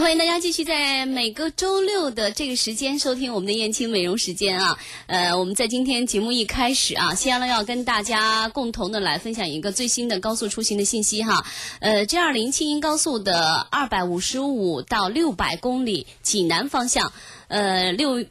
欢迎大家继续在每个周六的这个时间收听我们的燕青美容时间啊。呃，我们在今天节目一开始啊，先呢要跟大家共同的来分享一个最新的高速出行的信息哈。呃，G 二零青银高速的二百五十五到六百公里济南方向，呃六。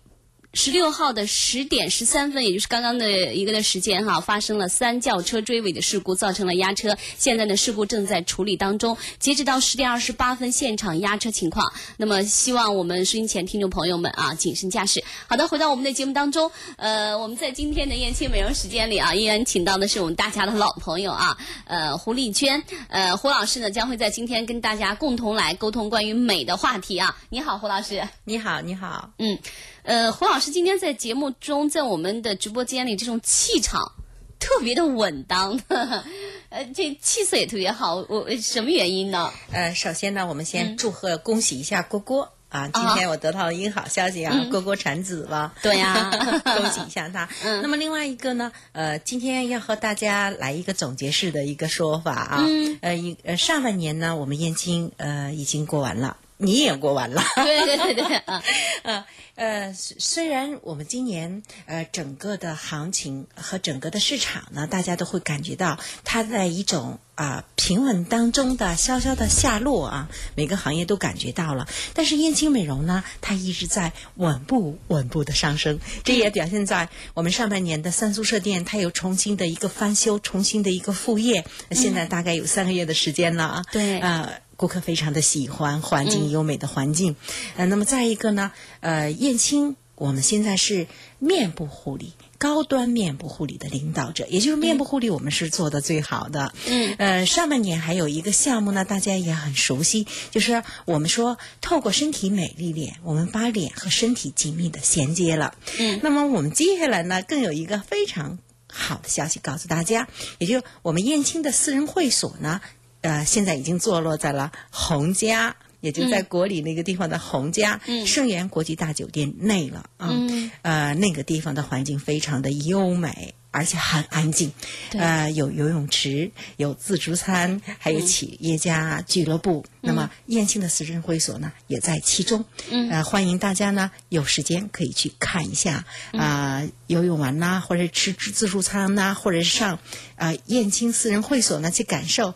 十六号的十点十三分，也就是刚刚的一个的时间哈，发生了三轿车追尾的事故，造成了压车。现在呢，事故正在处理当中。截止到十点二十八分，现场压车情况。那么，希望我们收音前听众朋友们啊，谨慎驾驶。好的，回到我们的节目当中，呃，我们在今天的燕青美容时间里啊，依然请到的是我们大家的老朋友啊，呃，胡丽娟，呃，胡老师呢将会在今天跟大家共同来沟通关于美的话题啊。你好，胡老师。你好，你好。嗯，呃，胡老师今天在节目中，在我们的直播间里，这种气场特别的稳当，呃，这气色也特别好。我什么原因呢？呃，首先呢，我们嗯先祝贺、恭喜一下郭郭啊！今天我得到了一个好消息啊，蝈蝈产子了。对呀 恭喜一下他。那么另外一个呢，呃，今天要和大家来一个总结式的一个说法啊。嗯呃，一呃上半年呢，我们燕青呃已经过完了。你也过完了，对对对对，啊，呃 呃，虽虽然我们今年呃整个的行情和整个的市场呢，大家都会感觉到它在一种啊、平稳当中的稍稍的下落啊，每个行业都感觉到了。但是燕青美容呢，它一直在稳步稳步的上升，这也表现在我们上半年的三宿舍店，它有重新的一个翻修，重新的一个复业，现在大概有三个月的时间了啊。对啊、顾客非常的喜欢环境优美的环境，呃，那么再一个呢，呃，燕青我们现在是面部护理。高端面部护理的领导者，也就是面部护理，我们是做的最好的。嗯，呃，上半年还有一个项目呢，大家也很熟悉，就是我们说透过身体美丽脸，我们把脸和身体紧密的衔接了。嗯，那么我们接下来呢，更有一个非常好的消息告诉大家，也就我们燕青的私人会所呢，呃，现在已经坐落在了洪家。也就在国里那个地方的洪家、嗯。盛源国际大酒店内了啊，嗯。呃，那个地方的环境非常的优美，而且很安静，呃，有游泳池，有自助餐，还有企业家俱乐部。那么燕青的私人会所呢，也在其中。嗯。呃，欢迎大家呢有时间可以去看一下啊、游泳完呐，或者吃自助餐呐，或者是上啊、燕青私人会所呢去感受，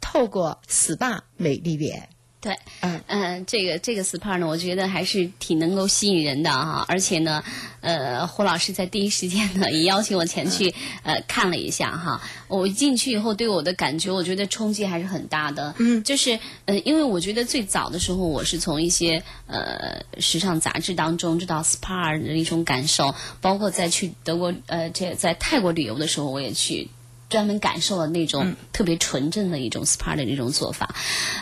透过 SPA 美丽脸。对，嗯呃，这个这个 SPA 呢，我觉得还是挺能够吸引人的哈，而且呢，呃，胡老师在第一时间呢也邀请我前去呃看了一下哈，我一进去以后对我的感觉，我觉得冲击还是很大的，嗯就是呃，因为我觉得最早的时候我是从一些呃时尚杂志当中知道 SPA 的一种感受，包括在去德国呃这在泰国旅游的时候，我也去。专门感受了那种特别纯正的一种 SPA 的那种做法，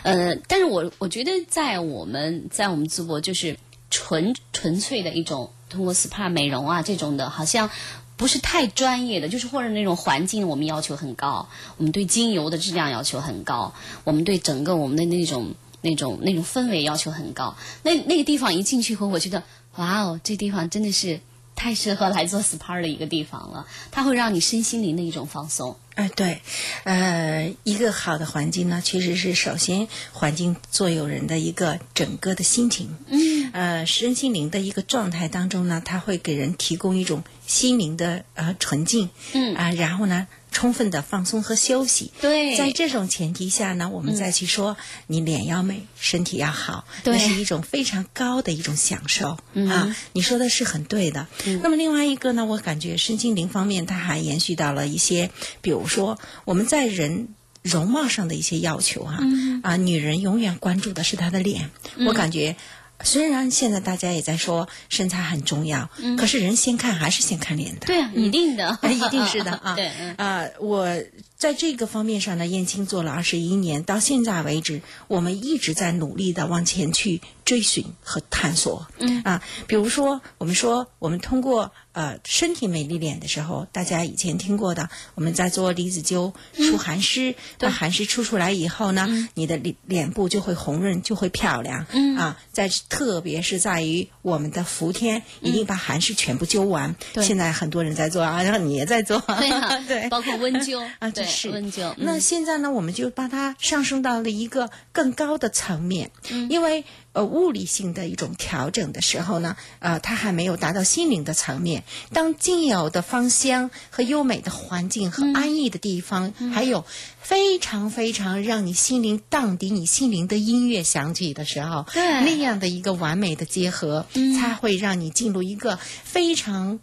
呃，但是我我觉得在我们在我们淄博就是纯纯粹的一种通过 SPA 美容啊这种的，好像不是太专业的，就是或者那种环境我们要求很高，我们对精油的质量要求很高，我们对整个我们的那种那种那种氛围要求很高。那那个地方一进去后，我觉得哇哦，这地方真的是。太适合来做 SPA 的一个地方了，它会让你身心灵的一种放松。哎，对，呃，一个好的环境呢，其实是首先环境作用人的一个整个的心情，嗯，呃，身心灵的一个状态当中呢，它会给人提供一种心灵的呃纯净，嗯啊、然后呢，充分的放松和休息。对在这种前提下呢，我们再去说、你脸要美，身体要好，对那是一种非常高的一种享受、嗯啊。你说的是很对的。那么另外一个呢，我感觉身心灵方面它还延续到了一些，比如说我们在人。容貌上的一些要求哈、啊，女人永远关注的是她的脸，我感觉。虽然现在大家也在说身材很重要，可是人先看还是先看脸的。对啊，一定的，一定是的啊。对，嗯啊、我在这个方面上呢，燕青做了二十一年，到现在为止，我们一直在努力的往前去追寻和探索。嗯啊，比如说，我们说我们通过呃身体美丽脸的时候，大家以前听过的，我们在做离子灸出寒湿，那寒湿出出来以后呢，你的脸脸部就会红润，就会漂亮。嗯啊，在特别是在于我们的伏天，一定把寒湿全部灸完。对现在很多人在做啊，然后你也在做。对啊，对包括温灸 啊，对是温灸。那嗯现在呢，我们就把它上升到了一个更高的层面，因为呃物理性的一种调整的时候呢，呃，它还没有达到心灵的层面。当精油的芳香和优美的环境和安逸的地方，还有非常非常让你心灵荡涤你心灵的音乐响起的时候，那样的一个完美的结合，才会让你进入一个非常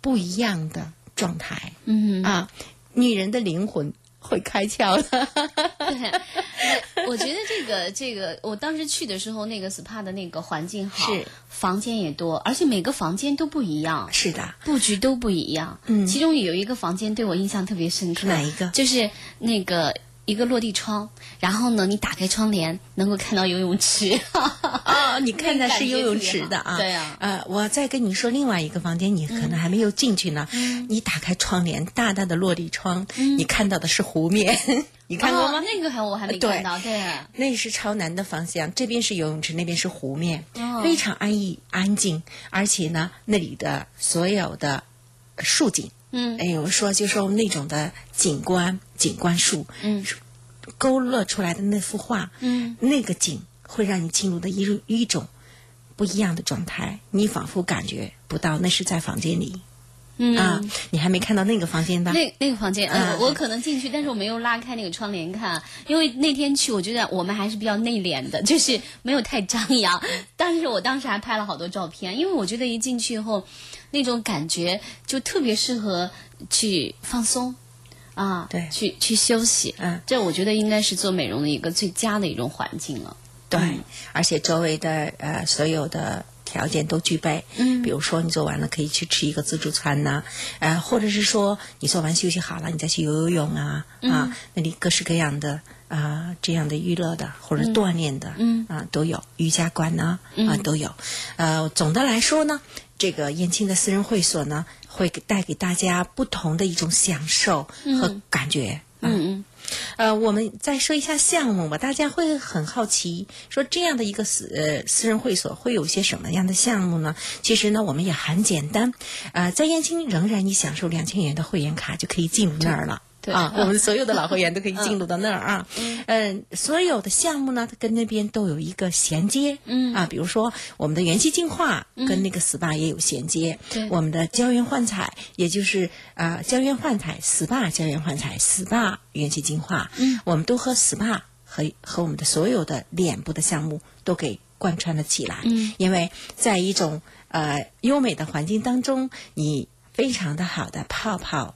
不一样的状态。嗯，啊，女人的灵魂会开窍的。对，我觉得这个这个，我当时去的时候，那个 SPA 的那个环境好，是房间也多，而且每个房间都不一样，是的，布局都不一样。嗯其中有一个房间对我印象特别深刻，哪一个就是那个。一个落地窗，然后呢，你打开窗帘能够看到游泳池。哦，你看的是游泳池的啊？对啊呃，我再跟你说另外一个房间，你可能还没有进去呢。你打开窗帘，大大的落地窗，你看到的是湖面，你看过吗？哦那个还我还没看到，对，那是朝南的方向，这边是游泳池，那边是湖面，哦非常安逸安静，而且呢，那里的所有的树景，嗯哎，我说就说那种的景观景观树，嗯勾勒出来的那幅画，嗯，那个景会让你进入的一种一种不一样的状态，你仿佛感觉不到那是在房间里、嗯啊，你还没看到那个房间吧？那那个房间，呃，嗯我可能进去，但是我没有拉开那个窗帘看，因为那天去，我觉得我们还是比较内敛的，就是没有太张扬。但是我当时还拍了好多照片，因为我觉得一进去以后，那种感觉就特别适合去放松。啊，对去去休息，嗯，这我觉得应该是做美容的一个最佳的一种环境了。对，嗯。而且周围的呃所有的条件都具备。嗯。比如说你做完了可以去吃一个自助餐呐、呃，或者是说你做完休息好了，你再去游游泳啊、嗯。啊，那里各式各样的啊、这样的娱乐的或者锻炼的，嗯。啊都有，瑜伽馆呢啊都有。呃，总的来说呢，这个燕青的私人会所呢，会给带给大家不同的一种享受和感觉。啊。嗯嗯，呃，我们再说一下项目吧，大家会很好奇，说这样的一个私呃私人会所会有些什么样的项目呢？其实呢，我们也很简单，呃，在燕青仍然你享受两千元的会员卡就可以进入那儿了。对啊，我们所有的老会员都可以进入到那儿啊。嗯、所有的项目呢，它跟那边都有一个衔接。嗯啊，比如说我们的元气净化跟那个 SPA 也有衔接。对我们的胶原焕彩，也就是啊、胶原焕彩 SPA 胶原焕彩 SPA 元气净化。嗯，我们都和 SPA 和和我们的所有的脸部的项目都给贯穿了起来。嗯，因为在一种呃优美的环境当中，你非常的好的泡泡。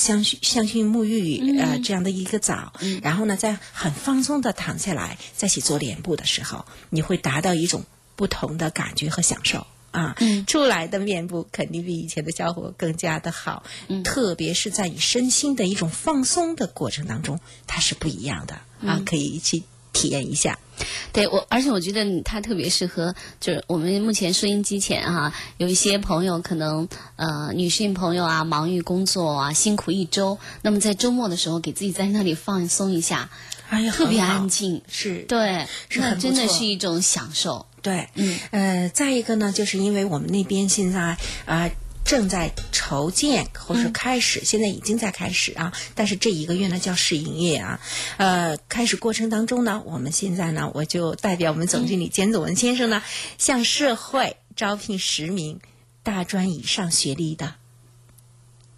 香薰香薰沐浴，呃，这样的一个澡，然后呢，再很放松的躺下来，再去做脸部的时候，你会达到一种不同的感觉和享受啊。嗯。出来的面部肯定比以前的效果更加的好，特别是在你身心的一种放松的过程当中，它是不一样的啊，可以去体验一下。对我，而且我觉得它特别适合，就是我们目前收音机前哈、有一些朋友可能呃女性朋友啊，忙于工作啊，辛苦一周，那么在周末的时候给自己在那里放松一下，哎呀，特别安静，是对，是那真的是一种享受。对，嗯，呃，再一个呢，就是因为我们那边现在啊、正在筹建或是开始，现在已经在开始啊，但是这一个月呢叫试营业啊，呃，开始过程当中呢，我们现在呢，我就代表我们总经理简祖文先生呢，向社会招聘十名大专以上学历的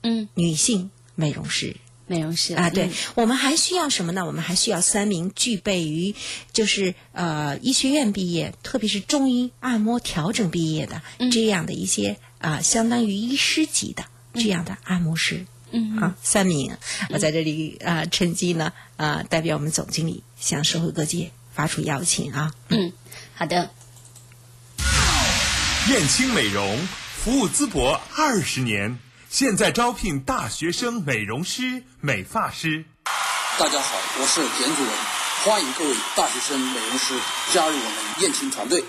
嗯，女性美容师。美容师啊，对、嗯。我们还需要什么呢？我们还需要三名具备于就是呃医学院毕业，特别是中医按摩调整毕业的、这样的一些啊、相当于医师级的这样的按摩师。嗯啊，三名，我在这里啊，趁机呢啊，代表我们总经理向社会各界发出邀请啊。嗯，好的。燕青美容服务淄博二十年，现在招聘大学生美容师、美发师。大家好，我是田主任，欢迎各位大学生美容师加入我们燕青团队。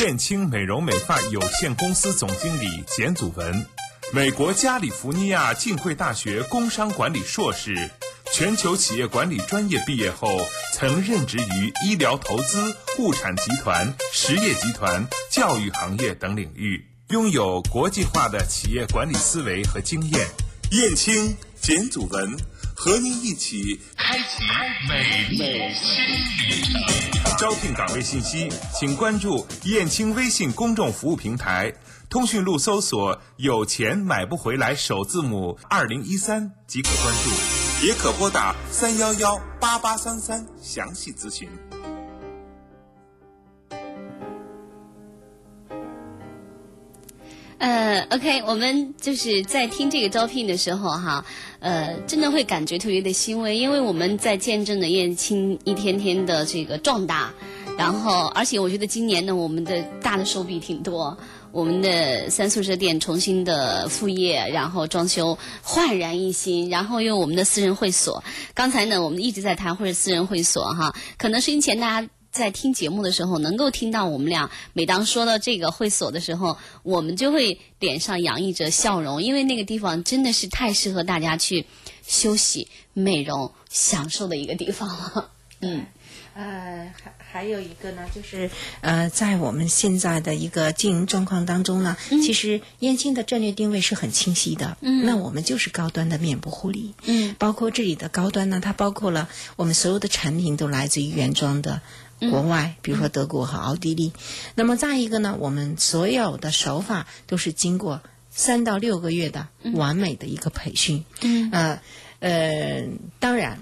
燕青美容美发有限公司总经理简祖文，美国加利福尼亚浸会大学工商管理硕士，全球企业管理专业毕业后，曾任职于医疗投资、物产集团、实业集团、教育行业等领域，拥有国际化的企业管理思维和经验。燕青简祖文。和您一起开启美丽新旅程。招聘岗位信息，请关注燕青微信公众服务平台，通讯录搜索“有钱买不回来”首字母二零一三即可关注，也可拨打三幺幺八八三三详细咨询。呃，OK，我们就是在听这个招聘的时候哈，呃，真的会感觉特别的欣慰，因为我们在见证着燕青一天天的这个壮大，然后，而且我觉得今年呢，我们的大的手笔挺多，我们的三宿舍店重新的复业，然后装修焕然一新，然后又我们的私人会所，刚才呢，我们一直在谈或者私人会所哈，可能是因前大家。在听节目的时候，能够听到我们俩每当说到这个会所的时候，我们就会脸上洋溢着笑容，因为那个地方真的是太适合大家去休息、美容、享受的一个地方了。嗯，呃，还还有一个呢，就是呃，在我们现在的一个经营状况当中呢，其实燕青的战略定位是很清晰的。嗯，那我们就是高端的面部护理。嗯，包括这里的高端呢，它包括了我们所有的产品都来自于原装的。国外，比如说德国和奥地利，那么再一个呢，我们所有的手法都是经过三到六个月的完美的一个培训。嗯，呃呃，当然，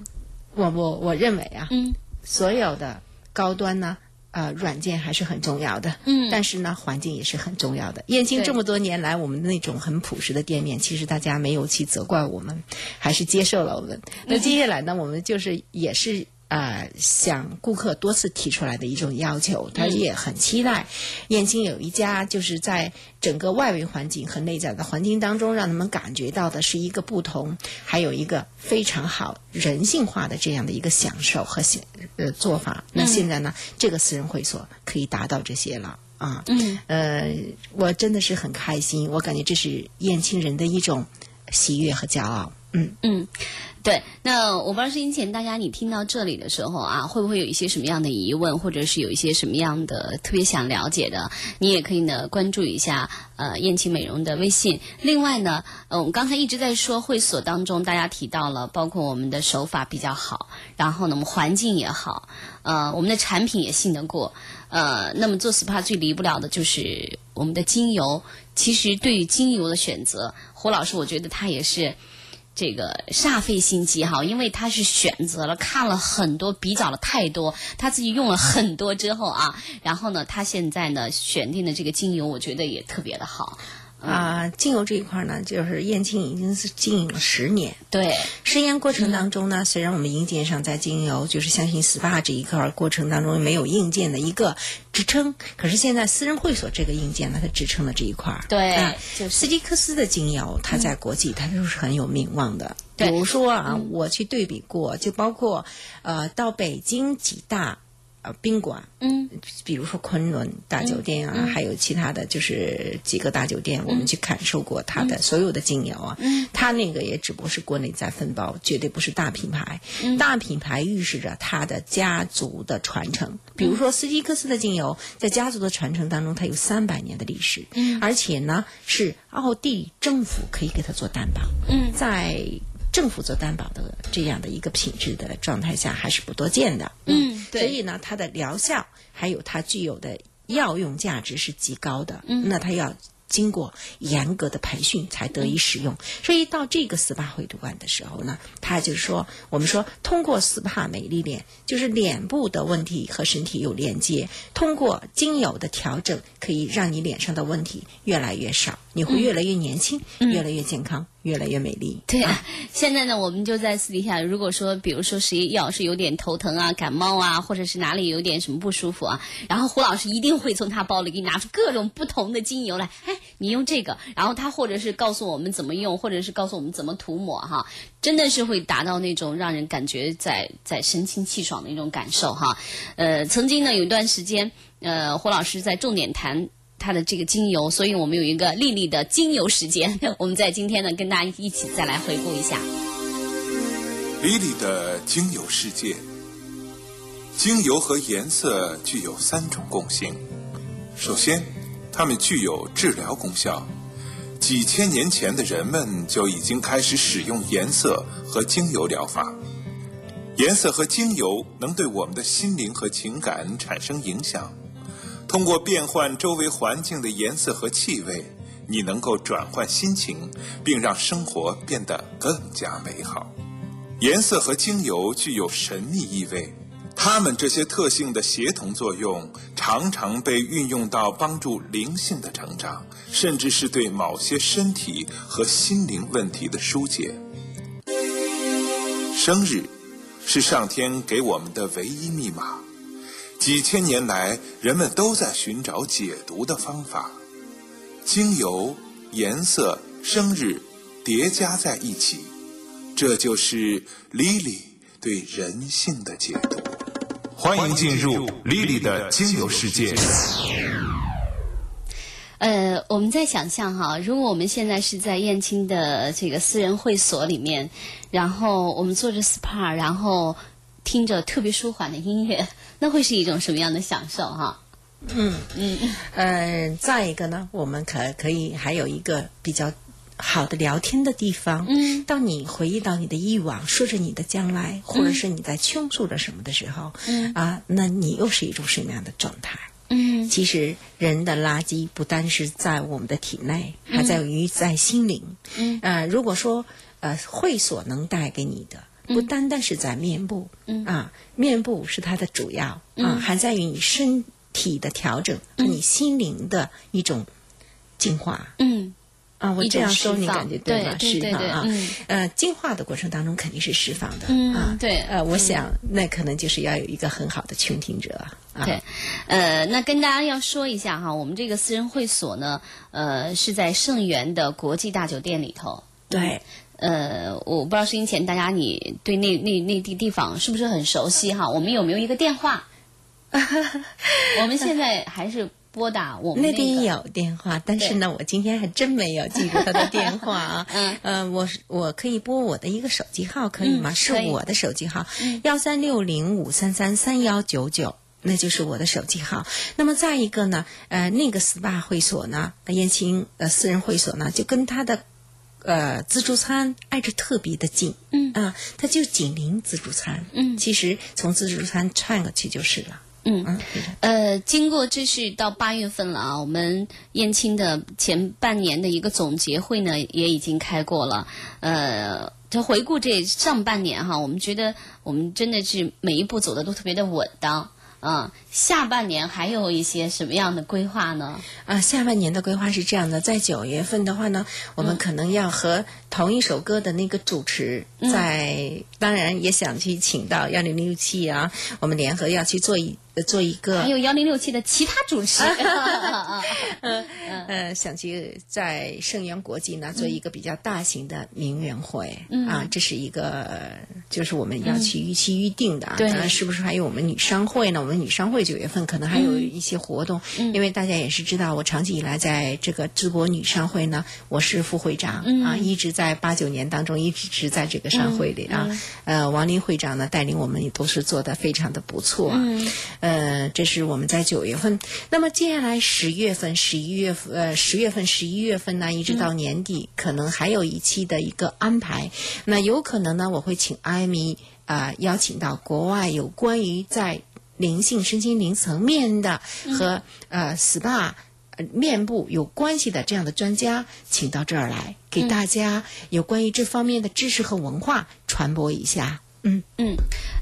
我我我认为啊，嗯，所有的高端呢，呃，软件还是很重要的。嗯，但是呢，环境也是很重要的。燕京这么多年来，我们那种很朴实的店面，其实大家没有去责怪我们，还是接受了我们。那接下来呢，我们就是也是。呃，向顾客多次提出来的一种要求，他也很期待燕青有一家就是在整个外围环境和内在的环境当中，让他们感觉到的是一个不同，还有一个非常好人性化的这样的一个享受和享呃做法。那现在呢，这个私人会所可以达到这些了啊。嗯，呃，我真的是很开心，我感觉这是燕青人的一种喜悦和骄傲。嗯嗯，对。那我不知道是因前大家你听到这里的时候啊，会不会有一些什么样的疑问，或者是有一些什么样的特别想了解的？你也可以呢关注一下呃燕青美容的微信。另外呢，呃，我们刚才一直在说会所当中，大家提到了，包括我们的手法比较好，然后呢，我们环境也好，呃，我们的产品也信得过。呃，那么做 SPA 最离不了的就是我们的精油。其实对于精油的选择，胡老师我觉得他也是。这个煞费心机哈，因为他是选择了看了很多，比较了太多，他自己用了很多之后啊，然后呢，他现在呢选定的这个精油，我觉得也特别的好。啊，精油这一块呢，就是燕青已经是经营了十年。对，实验过程当中呢，虽然我们硬件上在精油就是相信 SPA 这一块过程当中没有硬件的一个支撑，可是现在私人会所这个硬件呢，它支撑了这一块儿。对啊就是斯基克斯的精油，它在国际它都是很有名望的。比如说啊，我去对比过，就包括呃，到北京几大。呃，宾馆，嗯，比如说昆仑大酒店啊，还有其他的就是几个大酒店，我们去感受过它的所有的精油啊。嗯，它那个也只不过是国内在分包，绝对不是大品牌。嗯大品牌预示着它的家族的传承。比如说斯基克斯的精油，在家族的传承当中，它有三百年的历史，嗯而且呢是奥地利政府可以给它做担保。嗯在政府做担保的这样的一个品质的状态下，还是不多见的。嗯对所以呢，它的疗效还有它具有的药用价值是极高的。嗯，那它要。经过严格的培训才得以使用，所以到这个 SPA 会图馆的时候呢，他就是说，我们说通过 SPA 美丽脸，就是脸部的问题和身体有连接，通过精油的调整，可以让你脸上的问题越来越少。你会越来越年轻，越来越健康，越来越美丽。对啊，现在呢，我们就在私底下，如果说，比如说谁要是有点头疼啊、感冒啊，或者是哪里有点什么不舒服啊，然后胡老师一定会从他包里给你拿出各种不同的精油来，哎，你用这个，然后他或者是告诉我们怎么用，或者是告诉我们怎么涂抹哈，真的是会达到那种让人感觉在在神清气爽的一种感受哈。呃，曾经呢有一段时间，呃，胡老师在重点谈。它的这个精油，所以我们有一个丽丽的精油时间，我们在今天呢跟大家一起再来回顾一下。丽丽的精油世界，精油和颜色具有三种共性。首先，它们具有治疗功效。几千年前的人们就已经开始使用颜色和精油疗法。颜色和精油能对我们的心灵和情感产生影响。通过变换周围环境的颜色和气味，你能够转换心情，并让生活变得更加美好。颜色和精油具有神秘意味，它们这些特性的协同作用常常被运用到帮助灵性的成长，甚至是对某些身体和心灵问题的疏解。生日是上天给我们的唯一密码。几千年来，人们都在寻找解读的方法。精油、颜色、生日叠加在一起，这就是莉莉对人性的解读。欢迎进入莉莉的精油世界。呃，我们在想象哈，如果我们现在是在燕青的这个私人会所里面，然后我们做着 SPA，然后。听着特别舒缓的音乐，那会是一种什么样的享受哈？嗯嗯呃，再一个呢，我们可可以还有一个比较好的聊天的地方。嗯，当你回忆到你的以往，说着你的将来，或者是你在倾诉着什么的时候，嗯啊，那你又是一种什么样的状态？嗯，其实人的垃圾不单是在我们的体内，还在于在心灵。嗯呃，如果说呃会所能带给你的。不单单是在面部，嗯啊，面部是它的主要啊，还在于你身体的调整和你心灵的一种净化。嗯，啊，我这样说你感觉对吗？释放啊，呃，进化的过程当中肯定是释放的啊。对，呃，我想那可能就是要有一个很好的倾听者。对，呃，那跟大家要说一下哈，我们这个私人会所呢，呃，是在盛源的国际大酒店里头。对。呃，我不知道收音前大家你对那那那地地方是不是很熟悉哈？我们有没有一个电话？我们现在还是拨打我们那边有电话，但是呢，我今天还真没有记住他的电话啊。嗯，呃，我我可以拨我的一个手机号，可以吗？是我的手机号，幺三六零五三三三幺九九，那就是我的手机号。那么再一个呢，呃，那个 SPA 会所呢，燕青呃私人会所呢，就跟他的。呃，自助餐挨着特别的近，嗯。啊，它就紧邻自助餐，嗯，其实从自助餐串过去就是了，嗯，呃，经过这是到八月份了啊，我们燕青的前半年的一个总结会呢也已经开过了，呃，就回顾这上半年哈，我们觉得我们真的是每一步走的都特别的稳当。嗯，下半年还有一些什么样的规划呢？啊，下半年的规划是这样的，在九月份的话呢，我们可能要和同一首歌的那个主持，在当然也想去请到幺零六七啊，我们联合要去做一。做一个，还有幺零六七的其他主持，嗯呃，想去在盛源国际呢做一个比较大型的名媛会，啊，这是一个就是我们要去预期预定的啊，当然是不是还有我们女商会呢？我们女商会九月份可能还有一些活动，因为大家也是知道，我长期以来在这个淄博女商会呢，我是副会长啊，一直在八九年当中一直是在这个商会里啊，呃，王林会长呢带领我们也都是做的非常的不错啊，呃。呃，这是我们在九月份。那么接下来十月份、十一月份，呃，十月份、十一月份呢，一直到年底，可能还有一期的一个安排。那有可能呢，我会请艾米啊，邀请到国外有关于在灵性、身心灵层面的和呃 SPA 面部有关系的这样的专家，请到这儿来，给大家有关于这方面的知识和文化传播一下。嗯嗯，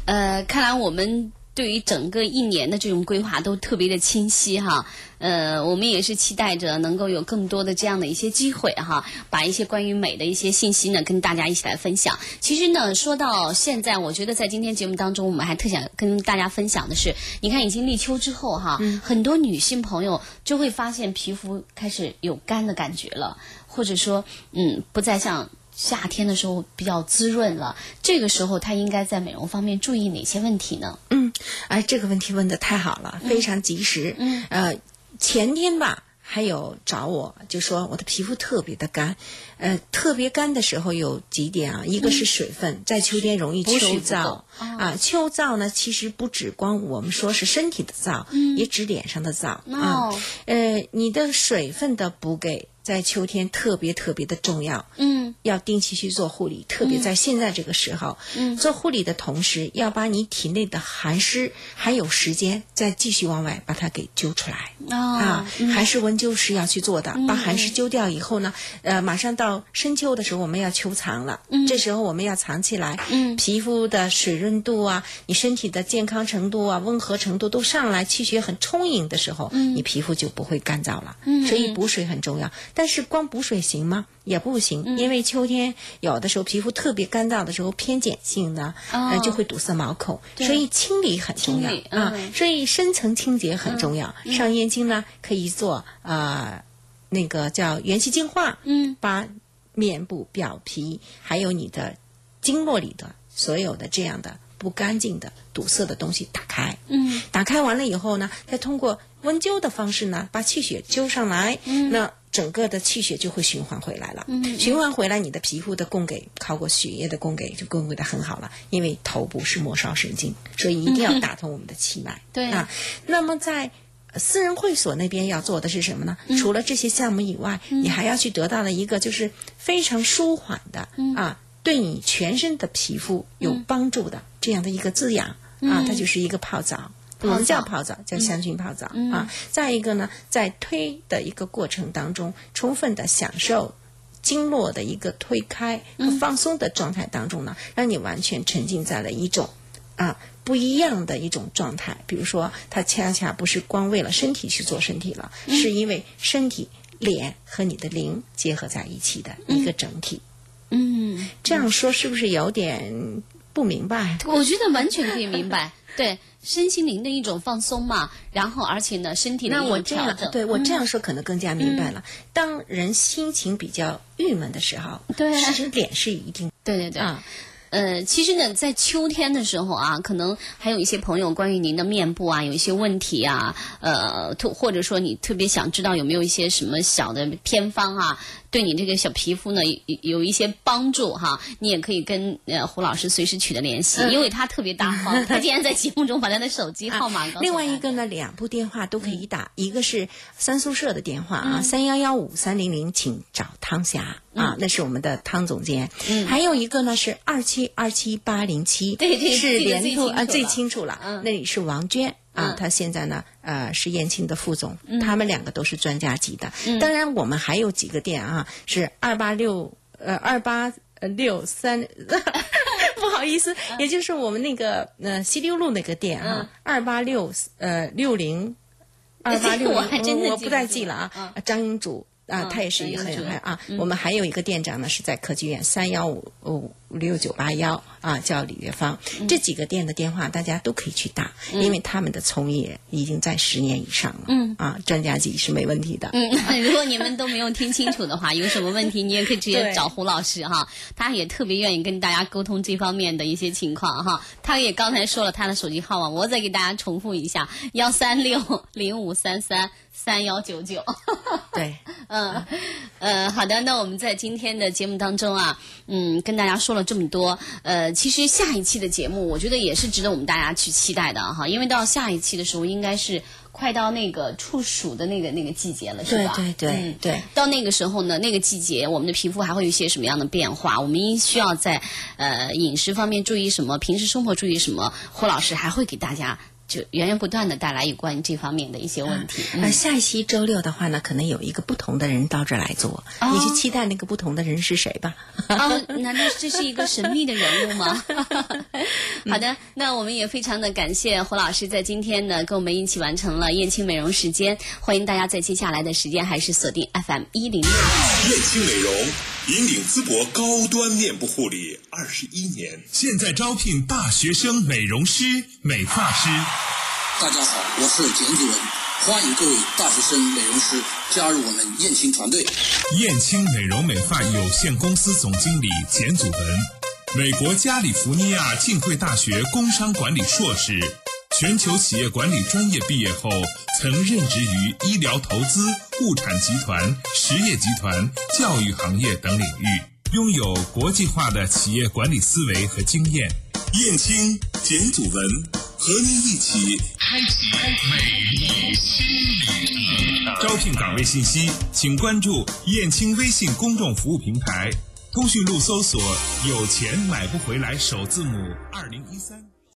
呃，看来我们。对于整个一年的这种规划都特别的清晰哈。呃，我们也是期待着能够有更多的这样的一些机会哈，把一些关于美的一些信息呢跟大家一起来分享。其实呢，说到现在，我觉得在今天节目当中，我们还特想跟大家分享的是，你看已经立秋之后哈，很多女性朋友就会发现皮肤开始有干的感觉了，或者说嗯，不再像。夏天的时候比较滋润了，这个时候她应该在美容方面注意哪些问题呢？嗯，哎，这个问题问的太好了，非常及时。嗯，呃，前天吧，还有找我就说我的皮肤特别的干，呃，特别干的时候有几点啊，一个是水分，在秋天容易秋燥。啊，秋燥呢其实不只光我们说是身体的燥，也指脸上的燥。啊。呃，你的水分的补给。在秋天特别特别的重要，嗯，要定期去做护理，特别在现在这个时候，嗯，做护理的同时，要把你体内的寒湿还有时间再继续往外把它给揪出来，啊，寒湿温灸是要去做的，把寒湿揪掉以后呢，呃，马上到深秋的时候我们要秋藏了，嗯，这时候我们要藏起来，嗯，皮肤的水润度啊，你身体的健康程度啊，温和程度都上来，气血很充盈的时候，嗯，你皮肤就不会干燥了，嗯，所以补水很重要。但是光补水行吗？也不行，因为秋天有的时候皮肤特别干燥的时候，偏碱性的，呃，就会堵塞毛孔，所以清理很重要。啊。所以深层清洁很重要。上燕青呢，可以做呃那个叫元气净化，嗯，把面部表皮还有你的经络里的所有的这样的不干净的堵塞的东西打开，嗯，打开完了以后呢，再通过温灸的方式呢，把气血灸上来，嗯，那。整个的气血就会循环回来了，嗯，循环回来，你的皮肤的供给靠过血液的供给就供给的很好了。因为头部是末梢神经，所以一定要打通我们的气脉。对啊，那么在私人会所那边要做的是什么呢？除了这些项目以外，你还要去得到的一个就是非常舒缓的啊，对你全身的皮肤有帮助的这样的一个滋养啊，它就是一个泡澡。我们叫泡澡，叫香薰泡澡啊。再一个呢，在推的一个过程当中，充分的享受经络的一个推开和放松的状态当中呢，让你完全沉浸在了一种啊不一样的一种状态。比如说，他恰恰不是光为了身体去做身体了，是因为身体、脸和你的灵结合在一起的一个整体。嗯，这样说是不是有点不明白？我觉得完全可以明白。对。身心灵的一种放松嘛，然后而且呢，身体的那我这样对我这样说可能更加明白了。嗯、当人心情比较郁闷的时候，对，其实脸是一定对对对啊。呃，其实呢，在秋天的时候啊，可能还有一些朋友关于您的面部啊有一些问题啊，呃，或者说你特别想知道有没有一些什么小的偏方啊。对你这个小皮肤呢有有一些帮助哈，你也可以跟呃胡老师随时取得联系，因为他特别大方，他竟然在节目中把他的手机号码另外一个呢，两部电话都可以打，一个是三宿舍的电话啊，三幺幺五三零零，请找汤霞啊，那是我们的汤总监。嗯，还有一个呢是二七二七八零七，对对，是联通啊，最清楚了。嗯，那里是王娟。啊，他现在呢，呃，是燕青的副总，他们两个都是专家级的。当然，我们还有几个店啊，是二八六呃二八呃六三，不好意思，也就是我们那个呃西六路那个店啊，二八六呃六零二八六，我还真的我不再记了啊，张英主。啊，他也是一个很很啊。我们还有一个店长呢，是在科技院三幺五五六九八幺啊，叫李月芳。这几个店的电话大家都可以去打，因为他们的从业已经在十年以上了。嗯啊，专家级是没问题的。嗯，如果你们都没有听清楚的话，有什么问题你也可以直接找胡老师哈，他也特别愿意跟大家沟通这方面的一些情况哈。他也刚才说了他的手机号码，我再给大家重复一下：幺三六零五三三三幺九九。对。嗯，呃，好的，那我们在今天的节目当中啊，嗯，跟大家说了这么多，呃，其实下一期的节目，我觉得也是值得我们大家去期待的哈，因为到下一期的时候，应该是快到那个处暑的那个那个季节了，是吧？对对对，对。到那个时候呢，那个季节，我们的皮肤还会有一些什么样的变化？我们应需要在呃饮食方面注意什么？平时生活注意什么？胡老师还会给大家。就源源不断的带来有关于这方面的一些问题。呃，下一期周六的话呢，可能有一个不同的人到这儿来做，哦你去期待那个不同的人是谁吧。哦，难道这是一个神秘的人物吗？好的，那我们也非常的感谢胡老师在今天呢跟我们一起完成了燕青美容时间，欢迎大家在接下来的时间还是锁定 FM 一零六。燕青美容引领淄博高端面部护理二十一年，现在招聘大学生美容师、美发师。大家好，我是简主任，欢迎各位大学生美容师加入我们燕青团队。燕青美容美发有限公司总经理简祖文，美国加利福尼亚浸会大学工商管理硕士，全球企业管理专业毕业后，曾任职于医疗投资、物产集团、实业集团、教育行业等领域，拥有国际化的企业管理思维和经验。燕青简祖文和您一起开启美丽新旅程。招聘岗位信息，请关注燕青微信公众服务平台，通讯录搜索“有钱买不回来”首字母二零一三。